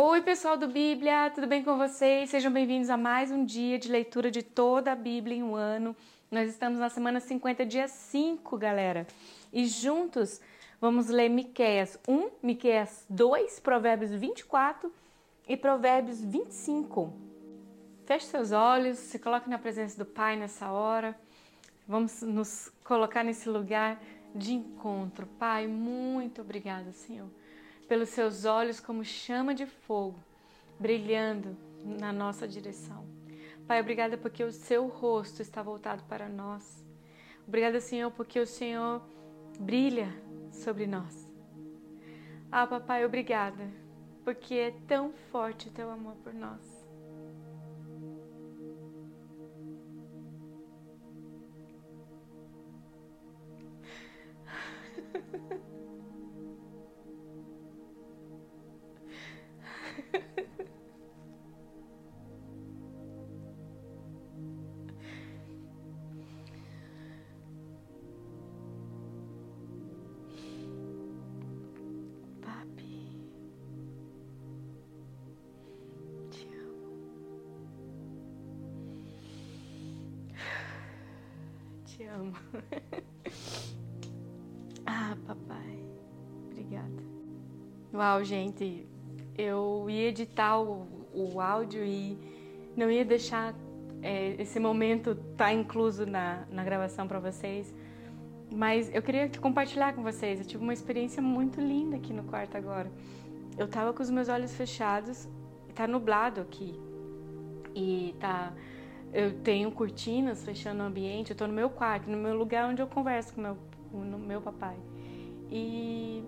Oi, pessoal do Bíblia, tudo bem com vocês? Sejam bem-vindos a mais um dia de leitura de toda a Bíblia em um ano. Nós estamos na semana 50, dia 5, galera. E juntos vamos ler Miqueias 1, Miqueias 2, Provérbios 24 e Provérbios 25. Feche seus olhos, se coloque na presença do Pai nessa hora. Vamos nos colocar nesse lugar de encontro. Pai, muito obrigada, Senhor pelos seus olhos como chama de fogo, brilhando na nossa direção. Pai, obrigada porque o seu rosto está voltado para nós. Obrigada, Senhor, porque o Senhor brilha sobre nós. Ah, papai, obrigada, porque é tão forte o teu amor por nós. Te amo. ah, papai, obrigada. Uau, gente, eu ia editar o, o áudio e não ia deixar é, esse momento tá incluso na, na gravação para vocês. Mas eu queria compartilhar com vocês. Eu tive uma experiência muito linda aqui no quarto agora. Eu tava com os meus olhos fechados, tá nublado aqui. E tá eu tenho cortinas fechando o ambiente, eu estou no meu quarto, no meu lugar onde eu converso com meu, com meu papai. E,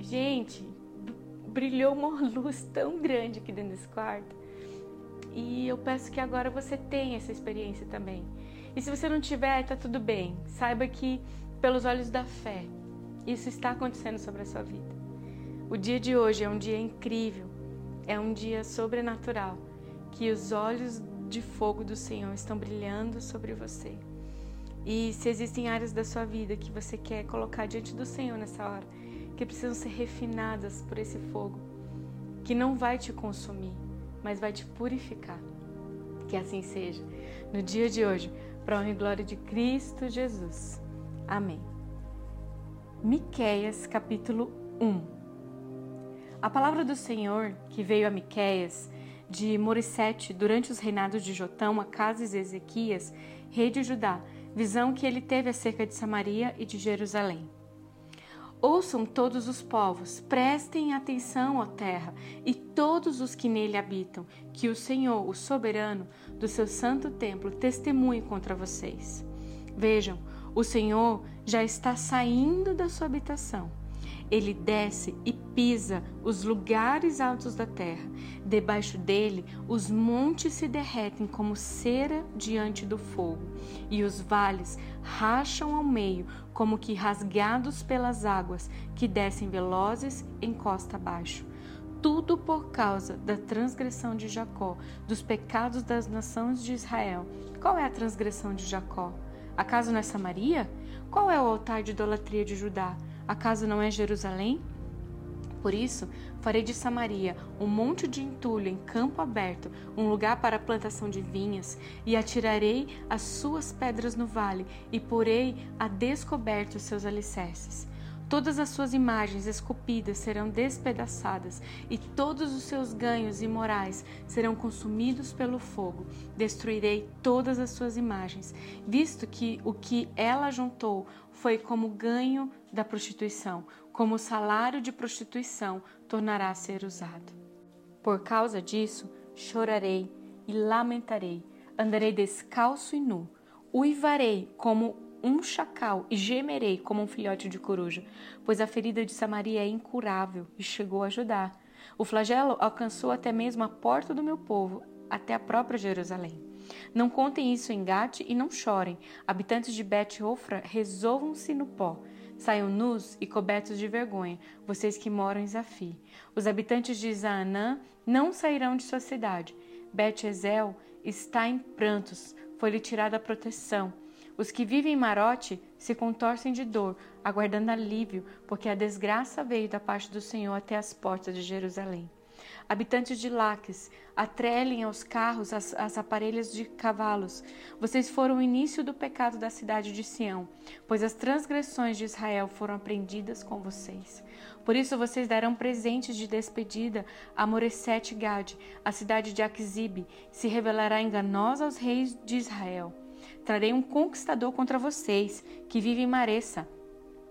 gente, brilhou uma luz tão grande aqui dentro desse quarto. E eu peço que agora você tenha essa experiência também. E se você não tiver, tá tudo bem. Saiba que, pelos olhos da fé, isso está acontecendo sobre a sua vida. O dia de hoje é um dia incrível, é um dia sobrenatural, que os olhos de fogo do Senhor estão brilhando sobre você. E se existem áreas da sua vida que você quer colocar diante do Senhor nessa hora, que precisam ser refinadas por esse fogo, que não vai te consumir, mas vai te purificar. Que assim seja. No dia de hoje, para honra e glória de Cristo Jesus. Amém. Miqueias capítulo 1. A palavra do Senhor que veio a Miqueias de Morissete durante os reinados de Jotão, Acas e Ezequias, rei de Judá, visão que ele teve acerca de Samaria e de Jerusalém. Ouçam todos os povos, prestem atenção, ó terra, e todos os que nele habitam, que o Senhor, o soberano, do seu santo templo, testemunhe contra vocês. Vejam, o Senhor já está saindo da sua habitação ele desce e pisa os lugares altos da terra. Debaixo dele, os montes se derretem como cera diante do fogo, e os vales racham ao meio, como que rasgados pelas águas que descem velozes em costa abaixo. Tudo por causa da transgressão de Jacó, dos pecados das nações de Israel. Qual é a transgressão de Jacó? Acaso não é Samaria? Qual é o altar de idolatria de Judá? Acaso não é Jerusalém? Por isso, farei de Samaria um monte de entulho em campo aberto, um lugar para a plantação de vinhas, e atirarei as suas pedras no vale, e porei a descoberto os seus alicerces. Todas as suas imagens esculpidas serão despedaçadas, e todos os seus ganhos imorais serão consumidos pelo fogo. Destruirei todas as suas imagens, visto que o que ela juntou foi como ganho da prostituição, como salário de prostituição tornará a ser usado. Por causa disso, chorarei e lamentarei, andarei descalço e nu, uivarei como um chacal e gemerei como um filhote de coruja, pois a ferida de Samaria é incurável e chegou a ajudar. O flagelo alcançou até mesmo a porta do meu povo, até a própria Jerusalém. Não contem isso em Gate e não chorem. Habitantes de Bet-Ofra, resolvam-se no pó. Saiam nus e cobertos de vergonha, vocês que moram em Zafi. Os habitantes de Zaanã não sairão de sua cidade. Bet-Ezel está em prantos, foi-lhe tirada a proteção. Os que vivem em Marote se contorcem de dor, aguardando alívio, porque a desgraça veio da parte do Senhor até as portas de Jerusalém. Habitantes de Laques, atrelem aos carros as, as aparelhas de cavalos. Vocês foram o início do pecado da cidade de Sião, pois as transgressões de Israel foram aprendidas com vocês. Por isso vocês darão presentes de despedida a Moresete Gade, a cidade de Aquisibe, se revelará enganosa aos reis de Israel. Trarei um conquistador contra vocês, que vive em Maressa.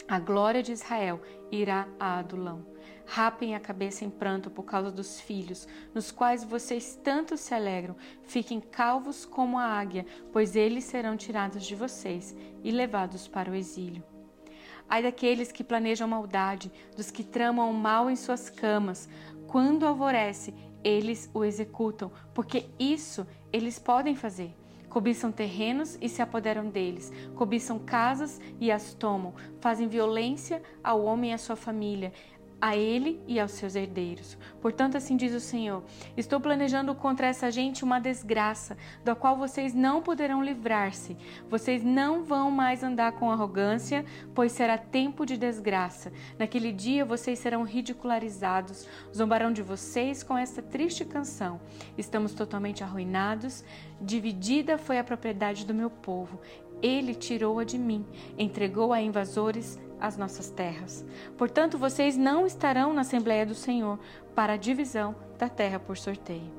A glória de Israel irá a Adulão. Rapem a cabeça em pranto por causa dos filhos, nos quais vocês tanto se alegram. Fiquem calvos como a águia, pois eles serão tirados de vocês e levados para o exílio. Ai daqueles que planejam maldade, dos que tramam o mal em suas camas. Quando alvorece, eles o executam, porque isso eles podem fazer. Cobiçam terrenos e se apoderam deles, cobiçam casas e as tomam, fazem violência ao homem e à sua família, a ele e aos seus herdeiros. Portanto, assim diz o Senhor: Estou planejando contra essa gente uma desgraça, da qual vocês não poderão livrar-se. Vocês não vão mais andar com arrogância, pois será tempo de desgraça. Naquele dia vocês serão ridicularizados, zombarão de vocês com esta triste canção. Estamos totalmente arruinados, dividida foi a propriedade do meu povo. Ele tirou-a de mim, entregou a invasores as nossas terras. Portanto, vocês não estarão na Assembleia do Senhor para a divisão da terra por sorteio.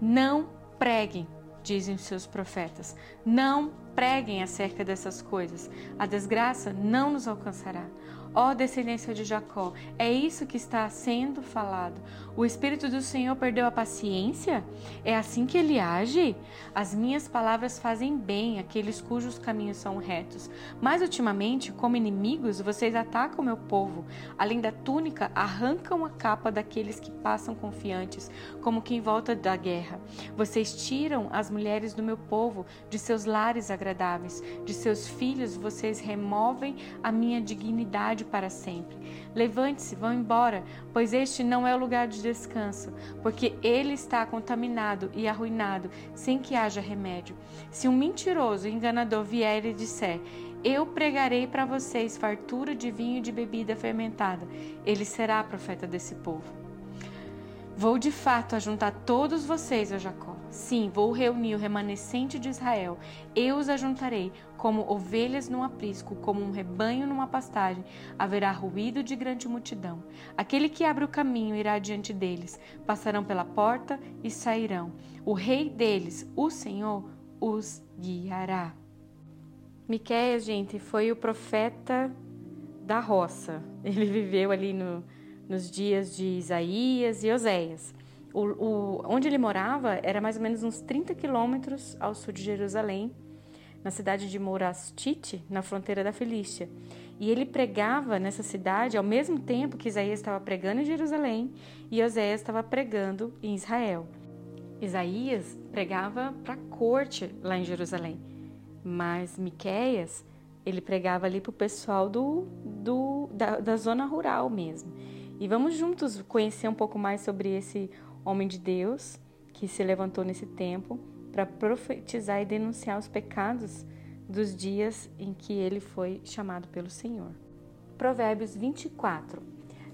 Não preguem, dizem os seus profetas. Não preguem acerca dessas coisas. A desgraça não nos alcançará. Ó descendência de Jacó, é isso que está sendo falado. O Espírito do Senhor perdeu a paciência? É assim que ele age? As minhas palavras fazem bem àqueles cujos caminhos são retos. Mas ultimamente, como inimigos, vocês atacam meu povo. Além da túnica, arrancam a capa daqueles que passam confiantes, como quem volta da guerra. Vocês tiram as mulheres do meu povo de seus lares agradáveis, de seus filhos vocês removem a minha dignidade para sempre. Levante-se, vão embora, pois este não é o lugar de descanso, porque ele está contaminado e arruinado, sem que haja remédio. Se um mentiroso e enganador vier e disser: eu pregarei para vocês fartura de vinho e de bebida fermentada. Ele será profeta desse povo. Vou de fato ajuntar todos vocês a Jacó. Sim, vou reunir o remanescente de Israel. Eu os ajuntarei como ovelhas num aprisco, como um rebanho numa pastagem. Haverá ruído de grande multidão. Aquele que abre o caminho irá diante deles. Passarão pela porta e sairão. O rei deles, o Senhor, os guiará. Miqueias, gente, foi o profeta da roça. Ele viveu ali no nos dias de Isaías e Oséias. O, o, onde ele morava era mais ou menos uns 30 quilômetros ao sul de Jerusalém, na cidade de Morastite, na fronteira da Filístia. E ele pregava nessa cidade ao mesmo tempo que Isaías estava pregando em Jerusalém e Oséias estava pregando em Israel. Isaías pregava para a corte lá em Jerusalém, mas Miqueias ele pregava ali para o pessoal do, do, da, da zona rural mesmo. E vamos juntos conhecer um pouco mais sobre esse homem de Deus que se levantou nesse tempo para profetizar e denunciar os pecados dos dias em que ele foi chamado pelo Senhor. Provérbios 24.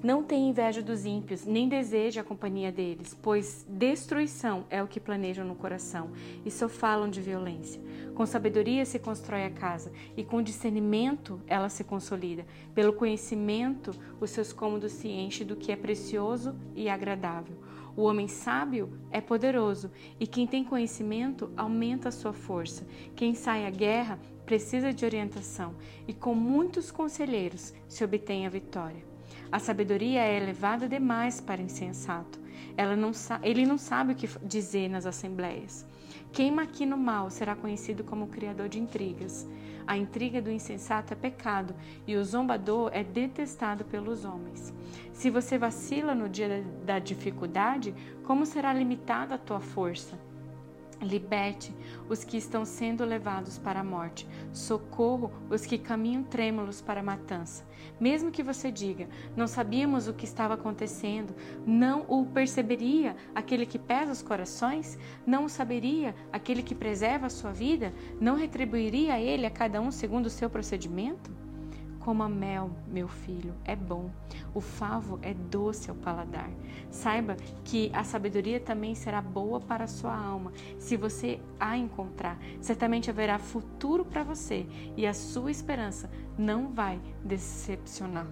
Não tenha inveja dos ímpios, nem deseje a companhia deles, pois destruição é o que planejam no coração e só falam de violência. Com sabedoria se constrói a casa e com discernimento ela se consolida. Pelo conhecimento, os seus cômodos se enchem do que é precioso e agradável. O homem sábio é poderoso e quem tem conhecimento aumenta a sua força. Quem sai à guerra precisa de orientação e com muitos conselheiros se obtém a vitória. A sabedoria é elevada demais para insensato. Não ele não sabe o que dizer nas assembleias. Quem maquina o mal será conhecido como criador de intrigas. A intriga do insensato é pecado e o zombador é detestado pelos homens. Se você vacila no dia da dificuldade, como será limitada a tua força? Liberte os que estão sendo levados para a morte. Socorro os que caminham trêmulos para a matança. Mesmo que você diga, não sabíamos o que estava acontecendo, não o perceberia aquele que pesa os corações? Não o saberia aquele que preserva a sua vida? Não retribuiria a ele a cada um segundo o seu procedimento? Coma mel, meu filho, é bom. O favo é doce ao paladar. Saiba que a sabedoria também será boa para a sua alma. Se você a encontrar, certamente haverá futuro para você e a sua esperança não vai decepcionar.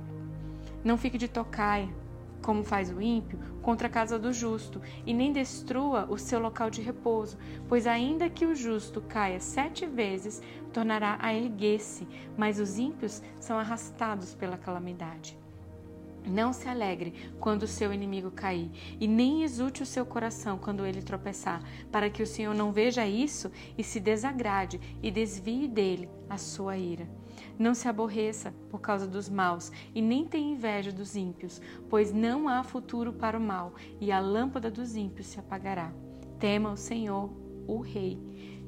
Não fique de tocaia como faz o ímpio, contra a casa do justo, e nem destrua o seu local de repouso, pois ainda que o justo caia sete vezes, tornará a erguer-se, mas os ímpios são arrastados pela calamidade. Não se alegre quando o seu inimigo cair, e nem exulte o seu coração quando ele tropeçar, para que o Senhor não veja isso e se desagrade e desvie dele a sua ira. Não se aborreça por causa dos maus e nem tenha inveja dos ímpios, pois não há futuro para o mal e a lâmpada dos ímpios se apagará. Tema o Senhor, o Rei,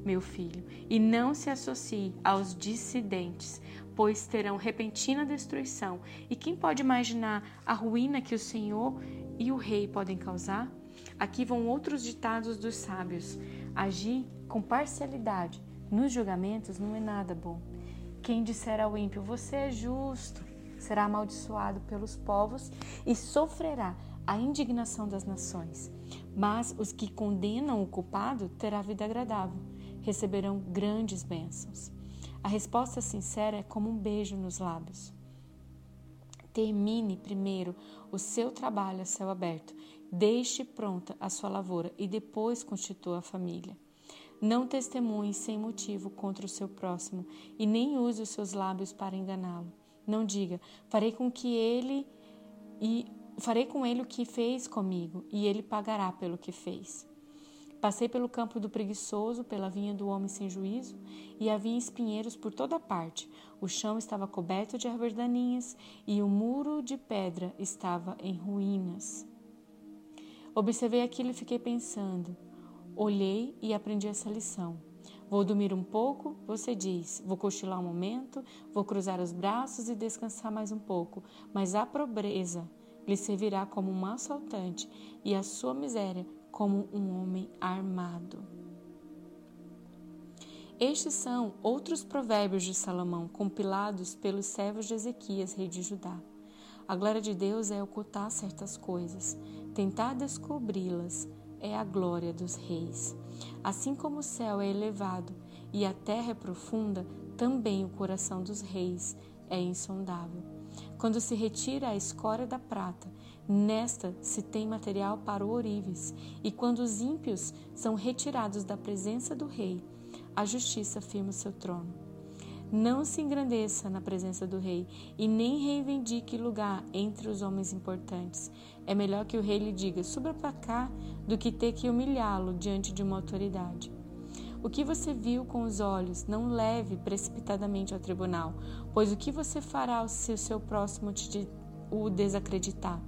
meu filho, e não se associe aos dissidentes, pois terão repentina destruição. E quem pode imaginar a ruína que o Senhor e o Rei podem causar? Aqui vão outros ditados dos sábios. Agir com parcialidade nos julgamentos não é nada bom. Quem disser ao ímpio, você é justo, será amaldiçoado pelos povos e sofrerá a indignação das nações. Mas os que condenam o culpado terá vida agradável, receberão grandes bênçãos. A resposta sincera é como um beijo nos lábios. Termine primeiro o seu trabalho a céu aberto, deixe pronta a sua lavoura e depois constitua a família. Não testemunhe sem motivo contra o seu próximo e nem use os seus lábios para enganá-lo. Não diga: farei com que ele e farei com ele o que fez comigo, e ele pagará pelo que fez. Passei pelo campo do preguiçoso, pela vinha do homem sem juízo, e havia espinheiros por toda parte. O chão estava coberto de árvores daninhas, e o muro de pedra estava em ruínas. Observei aquilo e fiquei pensando: Olhei e aprendi essa lição. Vou dormir um pouco, você diz. Vou cochilar um momento, vou cruzar os braços e descansar mais um pouco. Mas a pobreza lhe servirá como um assaltante e a sua miséria como um homem armado. Estes são outros provérbios de Salomão, compilados pelos servos de Ezequias, rei de Judá. A glória de Deus é ocultar certas coisas, tentar descobri-las é a glória dos reis. Assim como o céu é elevado e a terra é profunda, também o coração dos reis é insondável. Quando se retira a escória da prata, nesta se tem material para o ourives, e quando os ímpios são retirados da presença do rei, a justiça firma o seu trono. Não se engrandeça na presença do rei e nem reivindique lugar entre os homens importantes. É melhor que o rei lhe diga: suba para cá, do que ter que humilhá-lo diante de uma autoridade. O que você viu com os olhos, não leve precipitadamente ao tribunal, pois o que você fará se o seu próximo te o desacreditar?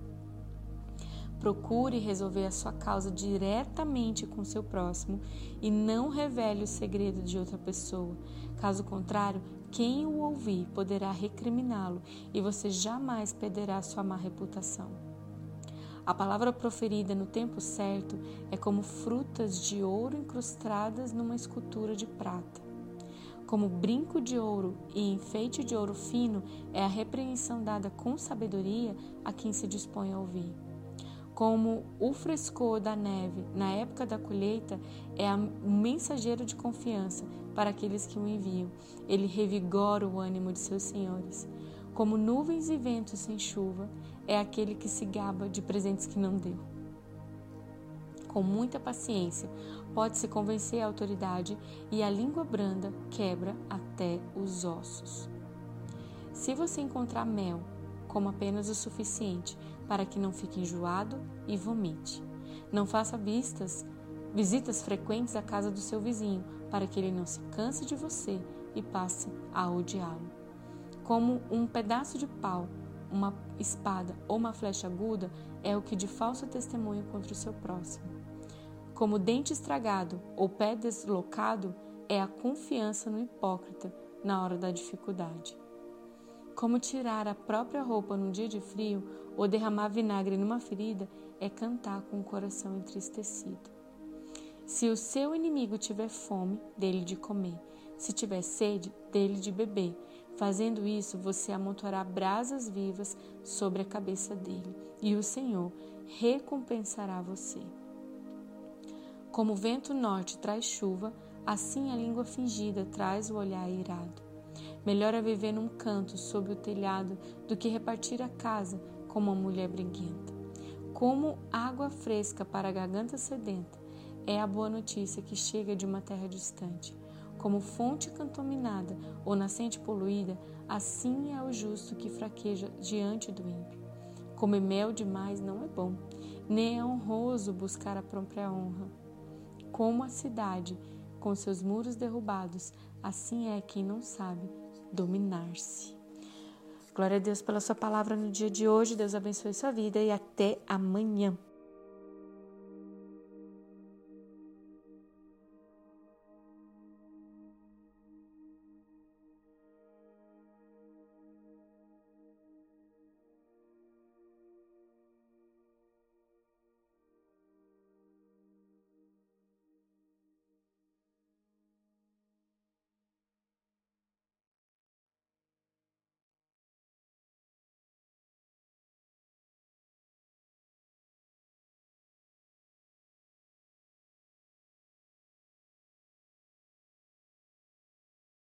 Procure resolver a sua causa diretamente com seu próximo e não revele o segredo de outra pessoa. Caso contrário, quem o ouvir poderá recriminá-lo e você jamais perderá sua má reputação. A palavra proferida no tempo certo é como frutas de ouro incrustadas numa escultura de prata. Como brinco de ouro e enfeite de ouro fino é a repreensão dada com sabedoria a quem se dispõe a ouvir como o frescor da neve na época da colheita é um mensageiro de confiança para aqueles que o enviam. Ele revigora o ânimo de seus senhores. Como nuvens e ventos sem chuva, é aquele que se gaba de presentes que não deu. Com muita paciência, pode-se convencer a autoridade e a língua branda quebra até os ossos. Se você encontrar mel, coma apenas o suficiente para que não fique enjoado e vomite. Não faça vistas, visitas frequentes à casa do seu vizinho, para que ele não se canse de você e passe a odiá-lo. Como um pedaço de pau, uma espada ou uma flecha aguda é o que de falso testemunho contra o seu próximo. Como dente estragado ou pé deslocado é a confiança no hipócrita na hora da dificuldade. Como tirar a própria roupa num dia de frio ou derramar vinagre numa ferida é cantar com o coração entristecido. Se o seu inimigo tiver fome, dele de comer. Se tiver sede, dele de beber. Fazendo isso, você amontoará brasas vivas sobre a cabeça dele, e o Senhor recompensará você. Como o vento norte traz chuva, assim a língua fingida traz o olhar irado. Melhor é viver num canto sob o telhado do que repartir a casa com uma mulher briguenta. Como água fresca para a garganta sedenta é a boa notícia que chega de uma terra distante. Como fonte contaminada ou nascente poluída, assim é o justo que fraqueja diante do ímpio. Comer mel demais não é bom, nem é honroso buscar a própria honra. Como a cidade, com seus muros derrubados, assim é quem não sabe dominar-se. Glória a Deus pela sua palavra no dia de hoje. Deus abençoe sua vida e até amanhã.